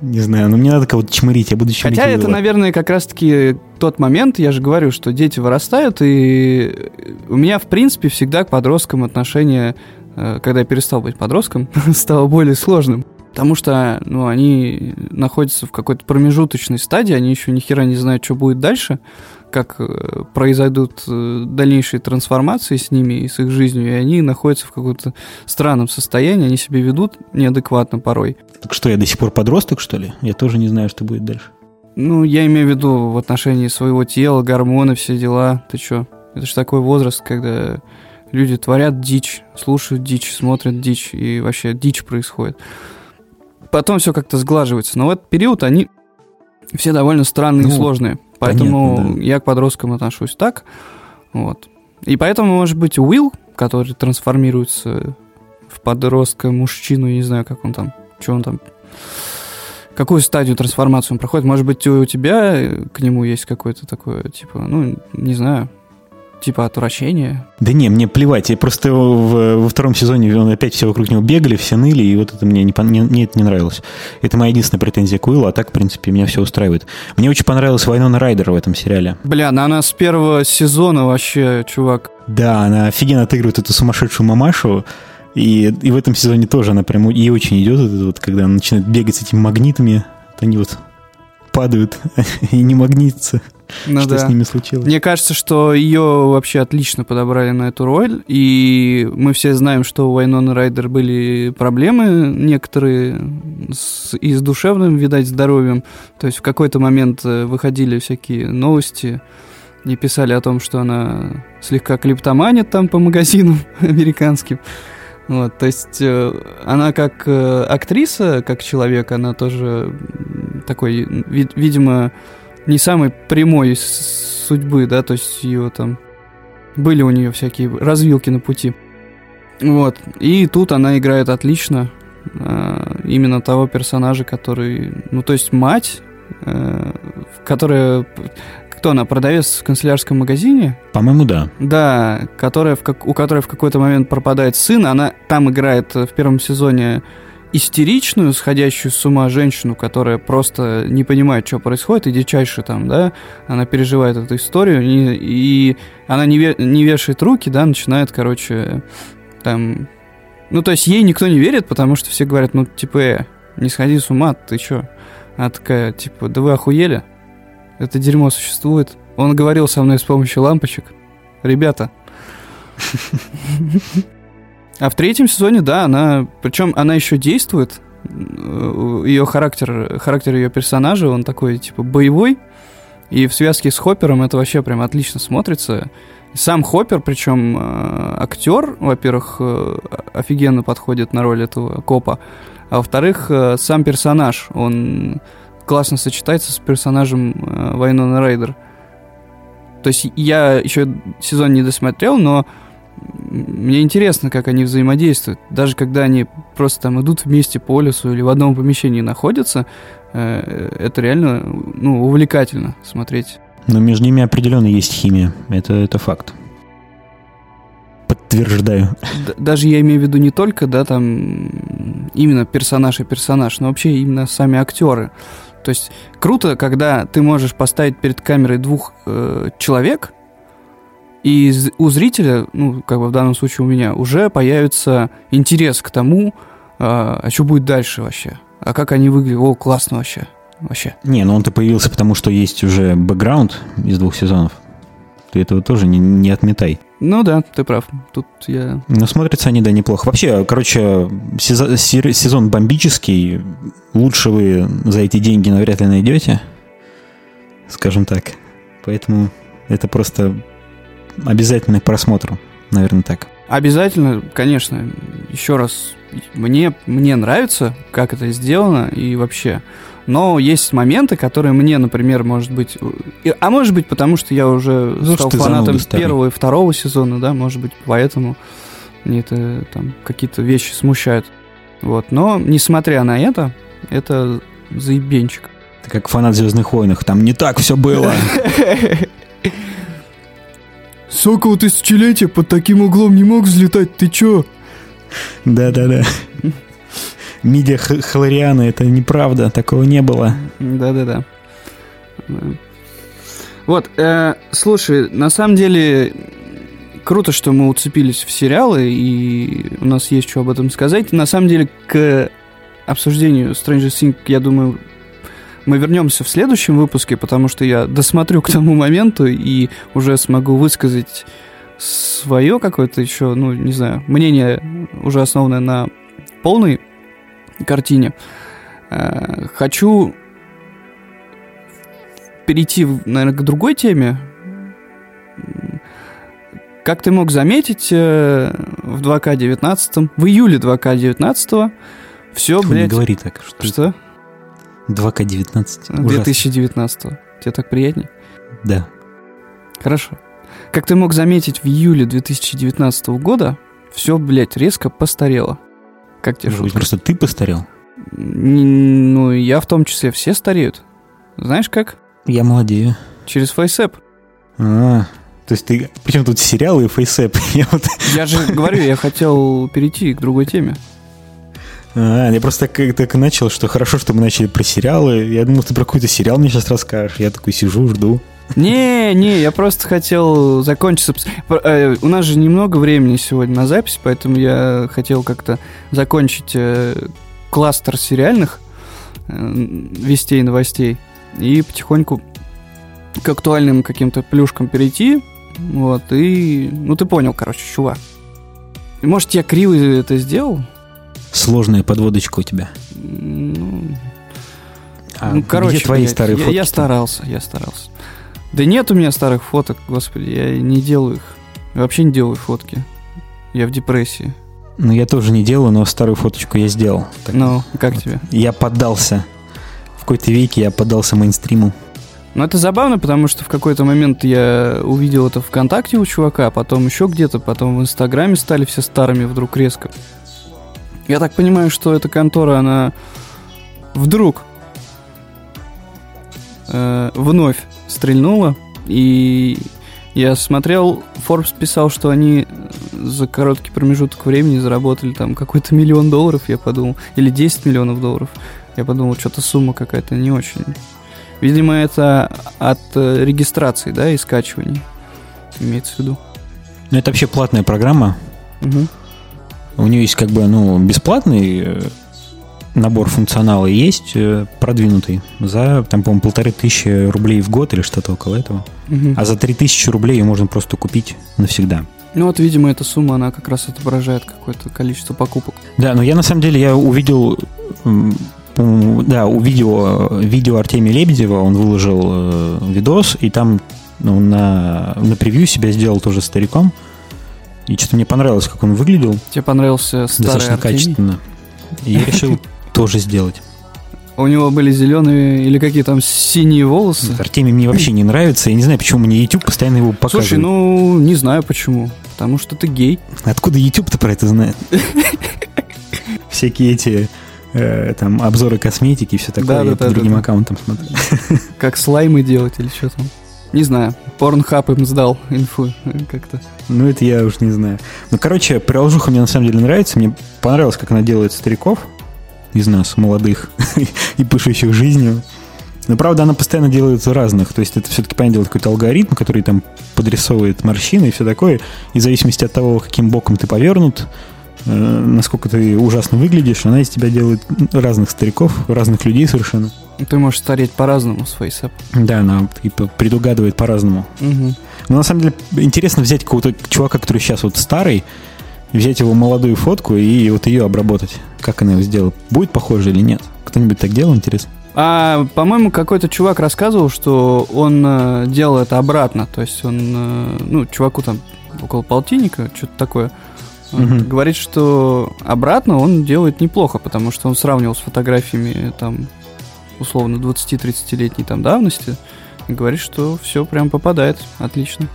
Не знаю, но мне надо кого-то чмырить, я буду чмырить. Хотя это, наверное, как раз-таки тот момент, я же говорю, что дети вырастают, и у меня, в принципе, всегда к подросткам отношение, э, когда я перестал быть подростком, <laughs> стало более сложным. Потому что, ну, они находятся в какой-то промежуточной стадии, они еще ни хера не знают, что будет дальше как э, произойдут э, дальнейшие трансформации с ними и с их жизнью, и они находятся в каком-то странном состоянии, они себя ведут неадекватно порой. Так что, я до сих пор подросток, что ли? Я тоже не знаю, что будет дальше. Ну, я имею в виду в отношении своего тела, гормоны, все дела. Ты что? Это же такой возраст, когда люди творят дичь, слушают дичь, смотрят дичь, и вообще дичь происходит. Потом все как-то сглаживается. Но в этот период они все довольно странные ну, и сложные. Поэтому Понятно, да. я к подросткам отношусь так. Вот. И поэтому, может быть, Уилл, который трансформируется в подростка, мужчину, не знаю, как он там, что он там, какую стадию трансформации он проходит. Может быть, у тебя к нему есть какое-то такое, типа, ну, не знаю, типа отвращения. Да не, мне плевать. Я просто в, во втором сезоне он опять все вокруг него бегали, все ныли, и вот это мне не, не, мне это не нравилось. Это моя единственная претензия к Уиллу, а так, в принципе, меня все устраивает. Мне очень понравилась Вайнона Райдер в этом сериале. Бля, ну она с первого сезона вообще, чувак. Да, она офигенно отыгрывает эту сумасшедшую мамашу. И, и в этом сезоне тоже она прям ей очень идет, это вот, когда она начинает бегать с этими магнитами, они вот падают <laughs> и не магнитятся. Ну, что да. с ними случилось? Мне кажется, что ее вообще отлично подобрали на эту роль, и мы все знаем, что у Вайнона Райдер были проблемы некоторые с, и с душевным, видать, здоровьем. То есть в какой-то момент э, выходили всякие новости и писали о том, что она слегка клиптоманит там по магазинам <laughs> американским. Вот, то есть э, она как э, актриса, как человек, она тоже такой, вид, видимо, не самой прямой судьбы, да, то есть ее там были у нее всякие развилки на пути. Вот. И тут она играет отлично. Э, именно того персонажа, который... Ну, то есть мать, э, которая... Кто она? Продавец в канцелярском магазине? По-моему, да. Да, которая в как, у которой в какой-то момент пропадает сын. Она там играет в первом сезоне истеричную, сходящую с ума женщину, которая просто не понимает, что происходит, и дичайше там, да, она переживает эту историю, и, и она не, ве, не вешает руки, да, начинает, короче, там... Ну, то есть ей никто не верит, потому что все говорят, ну, типа, э, не сходи с ума, ты чё? Она такая, типа, да вы охуели? Это дерьмо существует. Он говорил со мной с помощью лампочек. ребята. А в третьем сезоне, да, она, причем она еще действует. Ее характер, характер ее персонажа, он такой типа боевой, и в связке с Хоппером это вообще прям отлично смотрится. Сам Хоппер, причем э, актер, во-первых, э, офигенно подходит на роль этого копа, а во-вторых, э, сам персонаж, он классно сочетается с персонажем э, Вайнона Рейдер. То есть я еще сезон не досмотрел, но мне интересно, как они взаимодействуют. Даже когда они просто там идут вместе по лесу или в одном помещении находятся, э, это реально ну, увлекательно смотреть. Но между ними определенно есть химия. Это, это факт. Подтверждаю. Даже я имею в виду не только, да, там именно персонаж и персонаж, но вообще именно сами актеры. То есть круто, когда ты можешь поставить перед камерой двух э, человек, и у зрителя, ну, как бы в данном случае у меня, уже появится интерес к тому, а, а что будет дальше вообще. А как они выглядят? О, классно вообще. Вообще. Не, ну он-то появился, потому что есть уже бэкграунд из двух сезонов. Ты этого тоже не, не отметай. Ну да, ты прав. Тут я... Ну, смотрятся они, да, неплохо. Вообще, короче, сезон, сезон бомбический. Лучше вы за эти деньги навряд ли найдете. Скажем так. Поэтому это просто обязательный просмотр, наверное, так. Обязательно, конечно. Еще раз, мне, мне нравится, как это сделано и вообще. Но есть моменты, которые мне, например, может быть... А может быть, потому что я уже ну, стал фанатом первого и второго сезона, да, может быть, поэтому мне это там какие-то вещи смущают. Вот. Но, несмотря на это, это заебенчик. Ты как фанат Звездных войнах, там не так все было. Сокол тысячелетия под таким углом не мог взлетать, ты чё? Да-да-да. Мидия Халариана, это неправда, такого не было. Да-да-да. Вот, э, слушай, на самом деле круто, что мы уцепились в сериалы, и у нас есть что об этом сказать. На самом деле, к обсуждению Stranger Things, я думаю, мы вернемся в следующем выпуске, потому что я досмотрю к тому моменту и уже смогу высказать свое какое-то еще, ну, не знаю, мнение, уже основанное на полной картине. Э, хочу перейти, наверное, к другой теме. Как ты мог заметить, э, в 2К19, в июле 2К19 все, блядь... Не говори так. Что? Что? 2К19. 2019. Тебе так приятней? Да. Хорошо. Как ты мог заметить, в июле 2019 года все, блядь, резко постарело. Как тебе шутка? Просто ты постарел? Ну, я в том числе. Все стареют. Знаешь как? Я молодею. Через FaceApp. А, то есть ты... Причем тут сериалы и FaceApp? <laughs> Я, вот... я же говорю, я хотел перейти к другой теме. А, я просто так, так начал, что хорошо, что мы начали про сериалы. Я думал, ты про какой-то сериал мне сейчас расскажешь. Я такой сижу, жду. Не, не, я просто хотел закончиться. Э, у нас же немного времени сегодня на запись, поэтому я хотел как-то закончить э, кластер сериальных э, вестей, новостей и потихоньку к актуальным каким-то плюшкам перейти. Вот, и... Ну, ты понял, короче, чувак. Может, я криво это сделал? Сложная подводочка у тебя. Ну, а ну короче, твои блядь, старые я, фотки? Я старался, я старался. Да нет у меня старых фоток, господи, я не делаю их. Я вообще не делаю фотки. Я в депрессии. Ну, я тоже не делаю, но старую фоточку я сделал. Так, ну, как вот. тебе? Я поддался. В какой-то веке я поддался мейнстриму. Ну, это забавно, потому что в какой-то момент я увидел это ВКонтакте у чувака, а потом еще где-то, потом в Инстаграме стали все старыми вдруг резко. Я так понимаю, что эта контора, она вдруг э, вновь стрельнула. И я смотрел, Forbes писал, что они за короткий промежуток времени заработали там какой-то миллион долларов, я подумал. Или 10 миллионов долларов. Я подумал, что-то сумма какая-то не очень. Видимо, это от э, регистрации, да, и скачивания. Имеется в виду. Ну, это вообще платная программа. Угу. У нее есть как бы, ну, бесплатный э, набор функционала есть э, продвинутый за, там, по-моему, полторы тысячи рублей в год или что-то около этого. Мгм. А за три тысячи рублей ее можно просто купить навсегда. Ну вот, видимо, эта сумма, она как раз отображает какое-то количество покупок. Да, но я на самом деле я увидел, да, увидел видео Артемия Лебедева, он выложил э, видос, и там ну, на, на превью себя сделал тоже стариком. И что-то мне понравилось, как он выглядел, Тебе понравился старый достаточно Артемий? качественно. И я решил тоже сделать. У него были зеленые или какие там синие волосы? Артемий мне вообще не нравится. Я не знаю, почему мне YouTube постоянно его показывает. Слушай, ну, не знаю почему. Потому что ты гей. Откуда YouTube-то про это знает? <laughs> Всякие эти э, там обзоры косметики и все такое. Я по другим аккаунтам смотрю. <laughs> Как слаймы делать или что там. Не знаю. Порнхаб им сдал инфу э, как-то. Ну, это я уж не знаю. Ну, короче, приложуха мне на самом деле нравится. Мне понравилось, как она делает стариков из нас, молодых <laughs> и пышущих жизнью. Но, правда, она постоянно делает разных. То есть это все-таки, понятное дело, какой-то алгоритм, который там подрисовывает морщины и все такое. И в зависимости от того, каким боком ты повернут, э, насколько ты ужасно выглядишь, она из тебя делает разных стариков, разных людей совершенно. Ты можешь стареть по-разному с фейсап. Да, она типа, предугадывает по-разному. Угу. Но на самом деле интересно взять какого-то чувака, который сейчас вот старый, взять его молодую фотку и вот ее обработать. Как она его сделала? Будет похоже или нет? Кто-нибудь так делал, интересно? А, по-моему, какой-то чувак рассказывал, что он э, делал это обратно. То есть он, э, ну, чуваку там около полтинника, что-то такое. Он Мгм. Говорит, что обратно он делает неплохо, потому что он сравнивал с фотографиями там условно 20-30-летней там давности. И говорит, что все прям попадает. Отлично.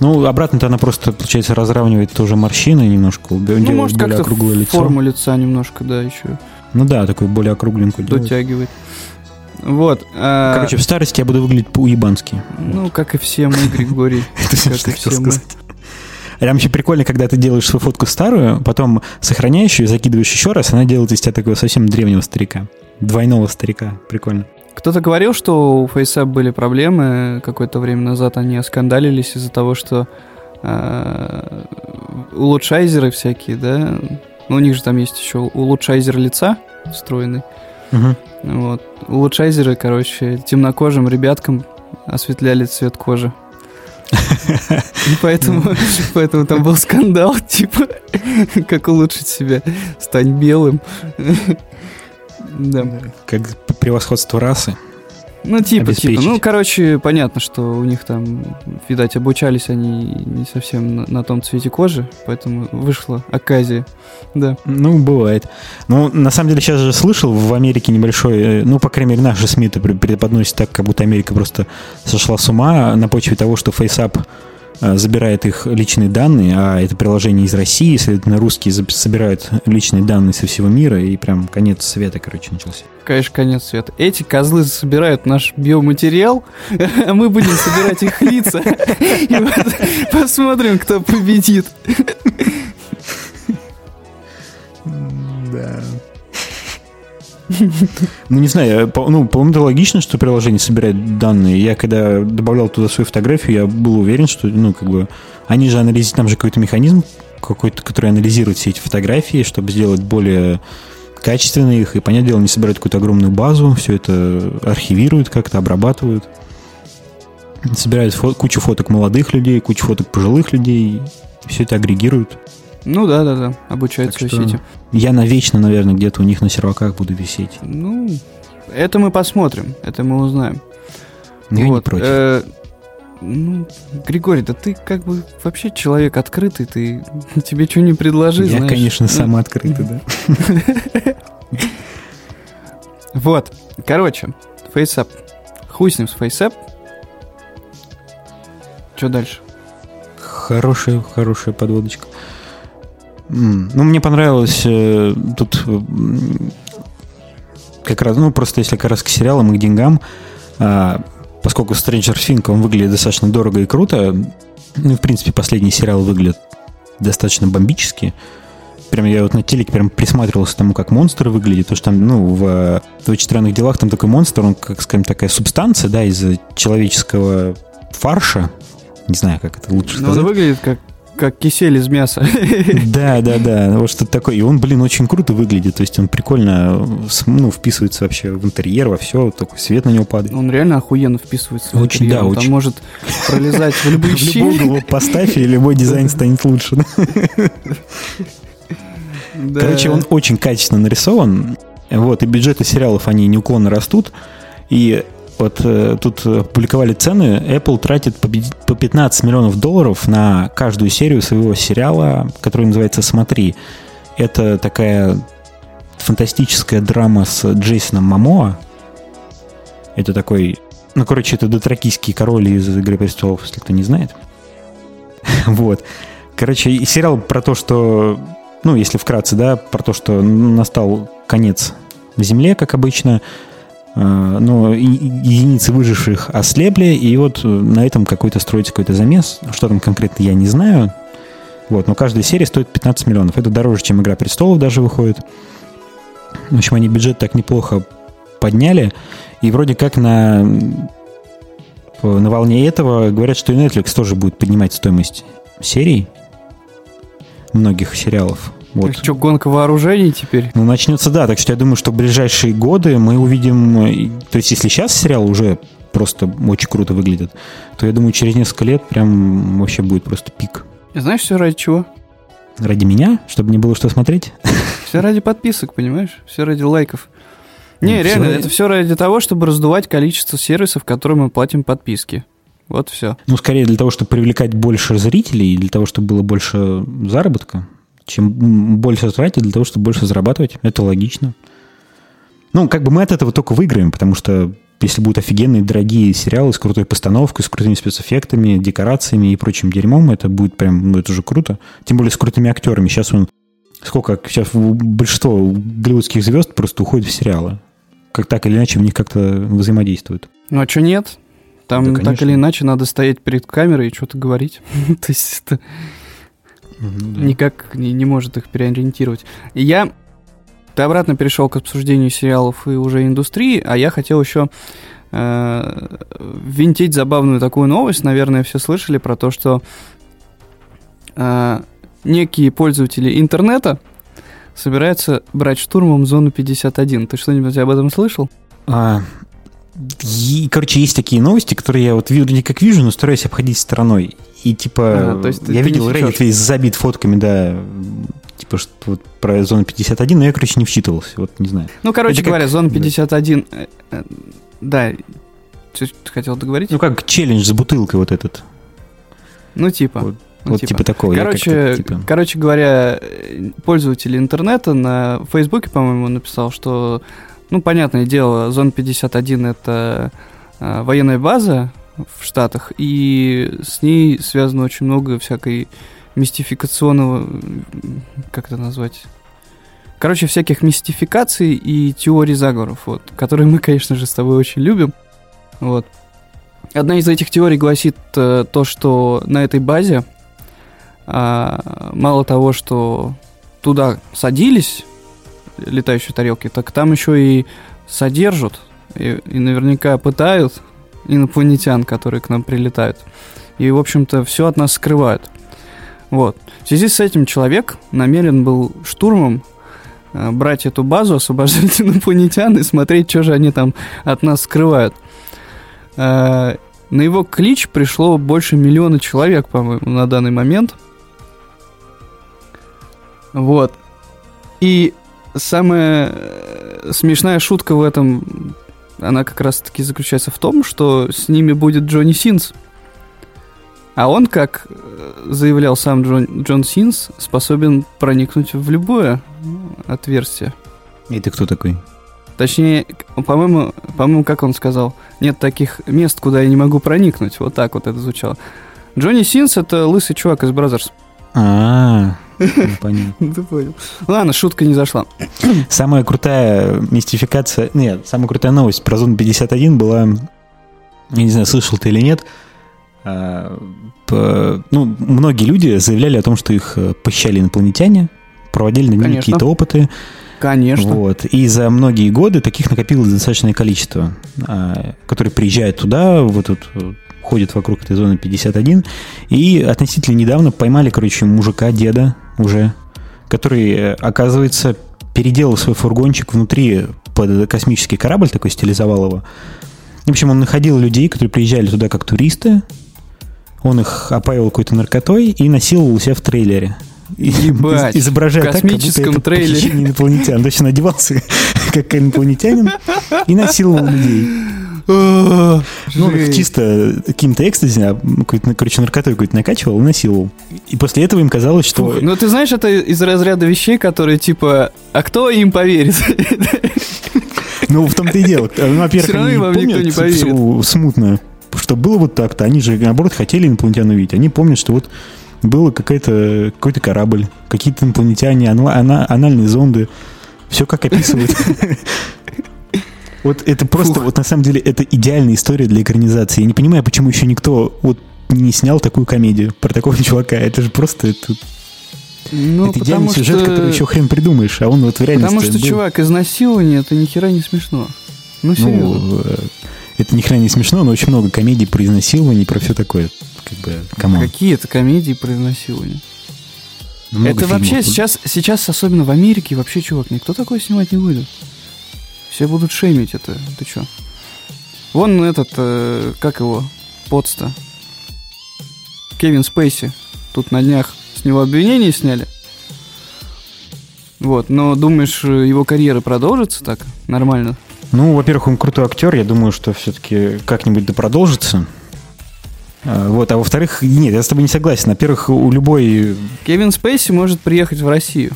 Ну, обратно-то она просто, получается, разравнивает тоже морщины немножко, ну, делает может, более округлое лицо. форму лица немножко, да, еще Ну да, такой более округленькую делает. дотягивает. Вот. а, Короче, в старости я буду выглядеть по-уебански. ну, как и все мы, Григорий. <laughs> Это как что хотел все сказать. Прям еще прикольно, когда ты делаешь свою фотку старую, потом сохраняешь ее, закидываешь еще раз, она делает из тебя такого совсем древнего старика. Двойного старика. Прикольно. Кто-то говорил, что у FaceApp были проблемы. Какое-то время назад они оскандалились из-за того, что э, улучшайзеры всякие, да, ну, у них же там есть еще улучшайзер лица встроенный. Мгм. Вот. Улучшайзеры, короче, темнокожим ребяткам осветляли цвет кожи. И поэтому, <laughs> поэтому там был скандал, <laughs> типа, как улучшить себя, стать белым. Да. Как превосходство расы. Ну, типа, типа. Ну, короче, понятно, что у них там, видать, обучались они не совсем на, на том цвете кожи, поэтому вышла оказия. Да. Ну, бывает. Ну, на самом деле, сейчас же слышал, в Америке небольшой, э, ну, по крайней мере, наши СМИ это пред- преподносят так, как будто Америка просто сошла с ума на почве того, что э, забирает их личные данные, а это приложение из России, следовательно, русские собирают личные данные со всего мира, и прям конец света, короче, начался. Конечно, конец света. Эти козлы собирают наш биоматериал, а <laughs> мы будем собирать их лица. <laughs> И посмотрим, кто победит. <laughs> <laughs> Ну, не знаю, ну, по-моему, это логично, что приложение собирает данные. Я когда добавлял туда свою фотографию, я был уверен, что, ну, как бы, они же анализируют, там же какой-то механизм какой-то, который анализирует все эти фотографии, чтобы сделать более качественные их, и, понятное дело, они собирают какую-то огромную базу, все это архивируют как-то, обрабатывают. Собирают фо- кучу фоток молодых людей, кучу фоток пожилых людей, все это агрегируют. Ну да, да, да. Обучают Так что- сети. Я навечно, наверное, где-то у них на серваках буду висеть. Ну, это мы посмотрим, это мы узнаем. Я не Вот, против. э, ну, Григорий, да ты как бы вообще человек открытый, ты <laughs> тебе что не предложи, Я, знаешь. конечно, Ну, сам открытый, да. <laughs> Вот, короче, FaceApp. Хуй с ним с FaceApp. Что дальше? Хорошая, хорошая подводочка. Ну, мне понравилось э, тут м, как раз, ну, просто если как раз к сериалам и к деньгам, а, поскольку Stranger Things, он выглядит достаточно дорого и круто, ну, в принципе, последний сериал выглядит достаточно бомбически. Прям я вот на телеке прям присматривался к тому, как монстр выглядит, потому что там, ну, в, э, «Очень странных делах» там такой монстр, он, как, скажем, такая субстанция, да, из человеческого фарша, не знаю, как это лучше Ну, он сказать. выглядит как как кисель из мяса. <laughs> Да, да, да. Вот что-то такое. И он, блин, очень круто выглядит. То есть он прикольно ну, вписывается вообще в интерьер, во все. Такой свет на него падает. Он реально охуенно вписывается в Очень, да, очень. Там может пролезать в <laughs> любые щели. В любой поставь, и любой дизайн станет лучше. Короче, он очень качественно нарисован. Вот, и бюджеты сериалов, они неуклонно растут. И вот э, тут публиковали цены. Apple тратит по, по 15 миллионов долларов на каждую серию своего сериала, который называется «Смотри». Это такая фантастическая драма с Джейсоном Мамоа. Это такой... Ну, короче, это дотракийский король из «Игры престолов», если кто не знает. <laughs> вот. Короче, сериал про то, что... Ну, если вкратце, да, про то, что настал конец Земле, как обычно, Э, но единицы выживших ослепли, и вот э, на этом какой-то строится какой-то замес. Что там конкретно, я не знаю. Вот, но каждая серия стоит 15 миллионов. Это дороже, чем «Игра престолов» даже выходит. В общем, они бюджет так неплохо подняли. И вроде как на, на волне этого говорят, что и Netflix тоже будет поднимать стоимость серий многих сериалов. Вот. Так что, гонка вооружений теперь? Ну, начнется, да. Так что я думаю, что в ближайшие годы мы увидим... То есть, если сейчас сериал уже просто очень круто выглядит, то я думаю, через несколько лет прям вообще будет просто пик. Знаешь, все ради чего? Ради меня? Чтобы не было что смотреть? Все ради подписок, понимаешь? Все ради лайков. Не, ну, реально, все... это все ради того, чтобы раздувать количество сервисов, которые мы платим подписки. Вот все. Ну, скорее для того, чтобы привлекать больше зрителей, для того, чтобы было больше заработка. Чем больше тратить для того, чтобы больше зарабатывать, это логично. Ну, как бы мы от этого только выиграем, потому что если будут офигенные дорогие сериалы с крутой постановкой, с крутыми спецэффектами, декорациями и прочим дерьмом, это будет прям, ну, это же круто. Тем более с крутыми актерами. Сейчас он, сколько, сейчас большинство голливудских звезд просто уходит в сериалы. Как так или иначе в них как-то взаимодействуют. Ну, а что нет? Там да, так или иначе надо стоять перед камерой и что-то говорить. <laughs> То есть это да. никак не, не может их переориентировать. Я ты обратно перешел к обсуждению сериалов и уже индустрии, а я хотел еще э, винтить забавную такую новость. Наверное, все слышали про то, что э, некие пользователи интернета собираются брать штурмом зону 51. Ты что-нибудь об этом слышал? А, и, короче, есть такие новости, которые я вот вроде как вижу, но стараюсь обходить стороной. И типа, а, то есть я видел Reddit весь забит фотками, да, типа, что вот про зону 51, но я, короче, не вчитывался, вот не знаю. Ну, короче Это говоря, как... зона 51, да, э, э, да ты хотел договорить? Ну, как челлендж с бутылкой вот этот. Ну, типа. Вот, ну, вот типа. типа такого. Короче, типа... короче говоря, пользователь интернета на Фейсбуке, по-моему, написал, что, ну, понятное дело, зона 51 это э, военная база, в Штатах, и с ней связано очень много всякой мистификационного, как это назвать? Короче, всяких мистификаций и теорий заговоров, вот, которые мы, конечно же, с тобой очень любим. Вот. Одна из этих теорий гласит э, то, что на этой базе э, мало того, что туда садились летающие тарелки, так там еще и содержат и, и наверняка пытают инопланетян, которые к нам прилетают. И, в общем-то, все от нас скрывают. Вот. В связи с этим человек намерен был штурмом э, брать эту базу, <laughs> освобождать инопланетян и смотреть, что же они там от нас скрывают. Э, на его клич пришло больше миллиона человек, по-моему, на данный момент. Вот. И самая э, смешная шутка в этом она как раз-таки заключается в том, что с ними будет Джонни Синс. А он, как э, заявлял сам Джон, Джон Синс, способен проникнуть в любое отверстие. И ты кто такой? Точнее, по-моему, по-моему, как он сказал, нет таких мест, куда я не могу проникнуть. Вот так вот это звучало. Джонни Синс это лысый чувак из Brazzers. А, <laughs> ну, понятно. Ты понял. Ладно, шутка не зашла. <clears throat> Самая крутая мистификация... Нет, самая крутая новость про зону 51 была... Я не знаю, слышал ты или нет. А, ну, многие люди заявляли о том, что их э, похищали инопланетяне, проводили на них какие-то опыты. Конечно. Вот. И за многие годы таких накопилось достаточное количество, а, которые приезжают туда, в этот ходят вокруг этой зоны 51. И относительно недавно поймали, короче, мужика, деда уже, который, э, оказывается, переделал свой фургончик внутри под космический корабль, такой стилизовал его. В общем, он находил людей, которые приезжали туда как туристы, он их опаивал какой-то наркотой и у себя в трейлере. Ебать, изображая в космическом так, трейлере. это похищение инопланетян. Точно одевался <laughs> как инопланетянин и насиловал людей. Ну, чисто каким-то экстази, а, короче, наркотой какой-то накачивал и насиловал. И после этого им казалось, что... Фух, ну ты знаешь, это из разряда вещей, которые типа, а кто им поверит? <laughs> Ну, в том-то и дело. Ну, во-первых, они помнят не поверит. смутно, что было вот так-то. Они же, наоборот, хотели инопланетян увидеть. Они помнят, что вот было какой-то корабль, какие-то инопланетяне, ана- ана- анальные зонды. Все как описывают. Вот это просто, вот на самом деле, это идеальная история для экранизации. Я не понимаю, почему еще никто вот не снял такую комедию про такого чувака. Это же просто это, Ну, это идеальный потому сюжет, что... который еще хрен придумаешь, а он вот в реальности Потому что, был. чувак, изнасилование, это ни хера не смешно. Ну, серьезно. Ну, э, это ни хрена не смешно, но очень много комедий про изнасилование, про все такое. Как бы, come on. Какие это комедии про изнасилование? Много это фильмов. вообще сейчас, сейчас, особенно в Америке, вообще, чувак, никто такое снимать не будет. Все будут шеймить это. Ты чё? Вон этот, э, как его, подста. Кевин Спейси. Тут на днях с него обвинения сняли. Вот, но думаешь, его карьера продолжится так нормально? Ну, во-первых, он крутой актер, я думаю, что все-таки как-нибудь да продолжится. А, Вот, а во-вторых, нет, я с тобой не согласен. Во-первых, у любой... Кевин Спейси может приехать в Россию.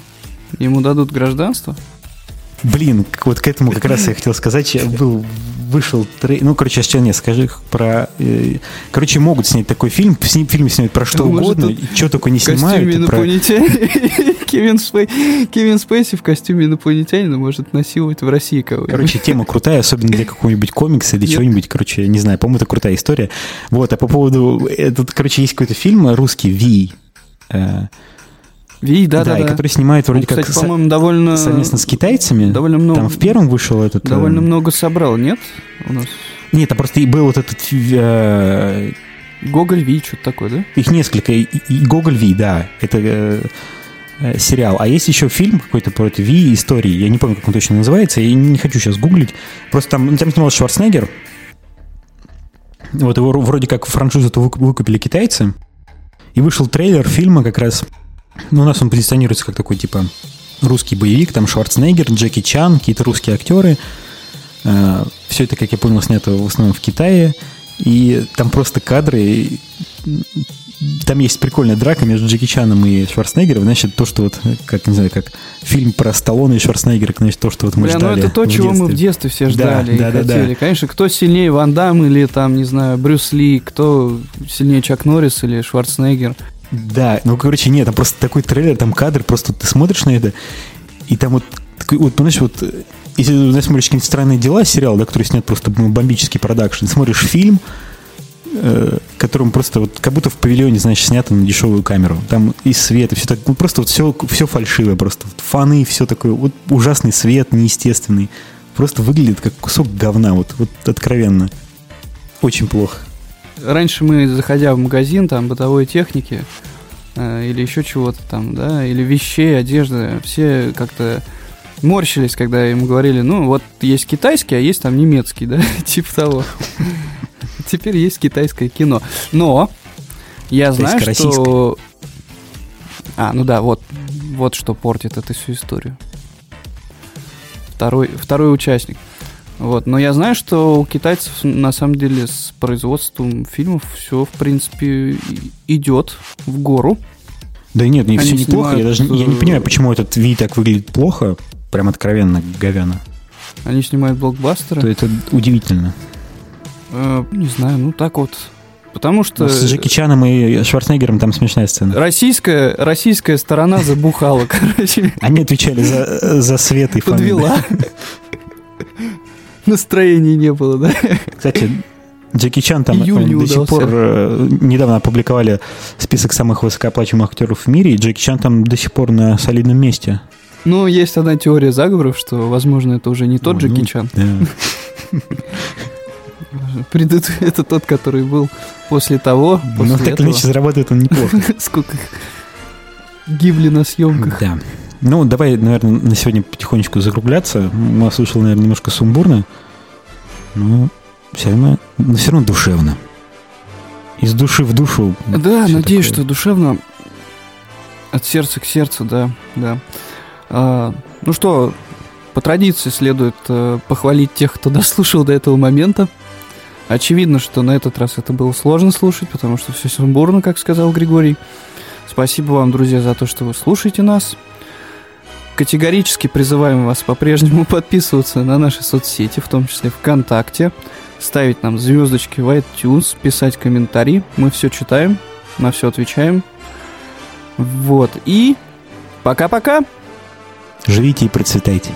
Ему дадут гражданство. Блин, вот к этому как раз я <laughs> хотел сказать. Я был, вышел трей... Ну, короче, сейчас нет, скажи про... э, Короче, могут снять такой фильм, сни- фильм снимают про что Может, угодно, и что только не снимают. про-. <laughs> Кевин, Спей- Кевин Спейси в костюме инопланетянина может насиловать в России кого-нибудь. Короче, тема крутая, особенно для какого-нибудь комикса или чего-нибудь, короче, не знаю, по-моему, это крутая история. Вот, а по поводу... Тут, короче, есть какой-то фильм русский, «Ви», э, Ви, да, да, и да. который снимает вроде Он, как кстати, со- по-моему, довольно, совместно с китайцами. довольно много, Там в первом вышел этот... э, довольно много собрал, нет? У нас Нет, там просто и был вот этот... э, Гоголь Ви, что-то такое, да? их несколько. И, и Гоголь Ви, да, это э, э, сериал. А есть еще фильм какой-то про это Ви истории. Я не помню, как он точно называется. Я не хочу сейчас гуглить. Просто там, ну, там снимался Шварценеггер. Вот его вроде как франшизу-то выкуп- выкупили китайцы. И вышел трейлер фильма как раз. Ну, у нас он позиционируется как такой, типа, русский боевик. Там Шварценеггер, Джеки Чан, какие-то русские актеры. Все это, как я понял, снято в основном в Китае. И там просто кадры. Там есть прикольная драка между Джеки Чаном и Шварценеггером. Значит, то, что вот, как, не знаю, как фильм про Сталлоне и Шварценеггера, значит, то, что вот мы Бля, ну ждали это то, чего мы в детстве. детстве все Да, ждали и да, да, да. хотели. Конечно, кто сильнее Ван Дам или там, не знаю, Брюс Ли, кто сильнее Чак Норрис или Шварценеггер. Да, ну, короче, нет, там просто такой трейлер, там кадр, просто ты смотришь на это, и там вот, такой, вот понимаешь, вот, если ты знаешь, смотришь какие-нибудь странные дела, сериал, да, который снят просто ну, бомбический продакшн, смотришь фильм, э, которым просто вот как будто в павильоне, значит, снято на дешевую камеру. Там и свет, и все так, ну, просто вот все, все фальшивое просто. Вот фаны, все такое, вот ужасный свет, неестественный. Просто выглядит как кусок говна, вот, вот откровенно. Очень плохо. Раньше мы, заходя в магазин, там, бытовой техники э, или еще чего-то там, да, или вещей, одежды, все как-то морщились, когда им говорили, ну, вот есть китайский, а есть там немецкий, <laughs> да, типа того. Теперь есть китайское кино. Но я знаю, что... А, ну да, вот, вот что портит эту всю историю. Второй, второй участник. Вот, но я знаю, что у китайцев на самом деле с производством фильмов все, в принципе, идет в гору. Да нет, не все неплохо. Я даже снимают, я не э, понимаю, почему этот Ви так выглядит плохо, прям откровенно говяно. Они снимают блокбастеры. То это удивительно. Э, не знаю, ну так вот. Потому что Ну, С Джеки Чаном и Шварценеггером там смешная сцена. российская, российская сторона забухала, <laughs> короче, Они отвечали за, за свет и подвела. <laughs> Настроения не было, да? Кстати, Джеки Чан там Июль до сих пор э, недавно опубликовали список самых высокооплачиваемых актеров в мире, и Джеки Чан там до сих пор на солидном месте. Ну, есть одна теория заговоров, что, возможно, это уже не тот О, Джеки ну, Чан. да. <laughs> Предыд... Это тот, который был после того. Ну, после так или иначе заработает он неплохо. <laughs> Сколько гибли на съемках. Да. Ну, давай, наверное, на сегодня потихонечку закругляться. Нас вышло, наверное, немножко сумбурно. Но все равно, но все равно душевно. Из души в душу. Да, надеюсь, такое. что душевно. От сердца к сердцу, да, да. А, ну что, по традиции следует э, похвалить тех, кто <laughs> дослушал до этого момента. Очевидно, что на этот раз это было сложно слушать, потому что все сумбурно, как сказал Григорий. Спасибо вам, друзья, за то, что вы слушаете нас. Категорически призываем вас по-прежнему <laughs> подписываться на наши соцсети, в том числе ВКонтакте, ставить нам звездочки в iTunes, писать комментарии. Мы все читаем, на все отвечаем. Вот. И пока-пока. Живите и процветайте.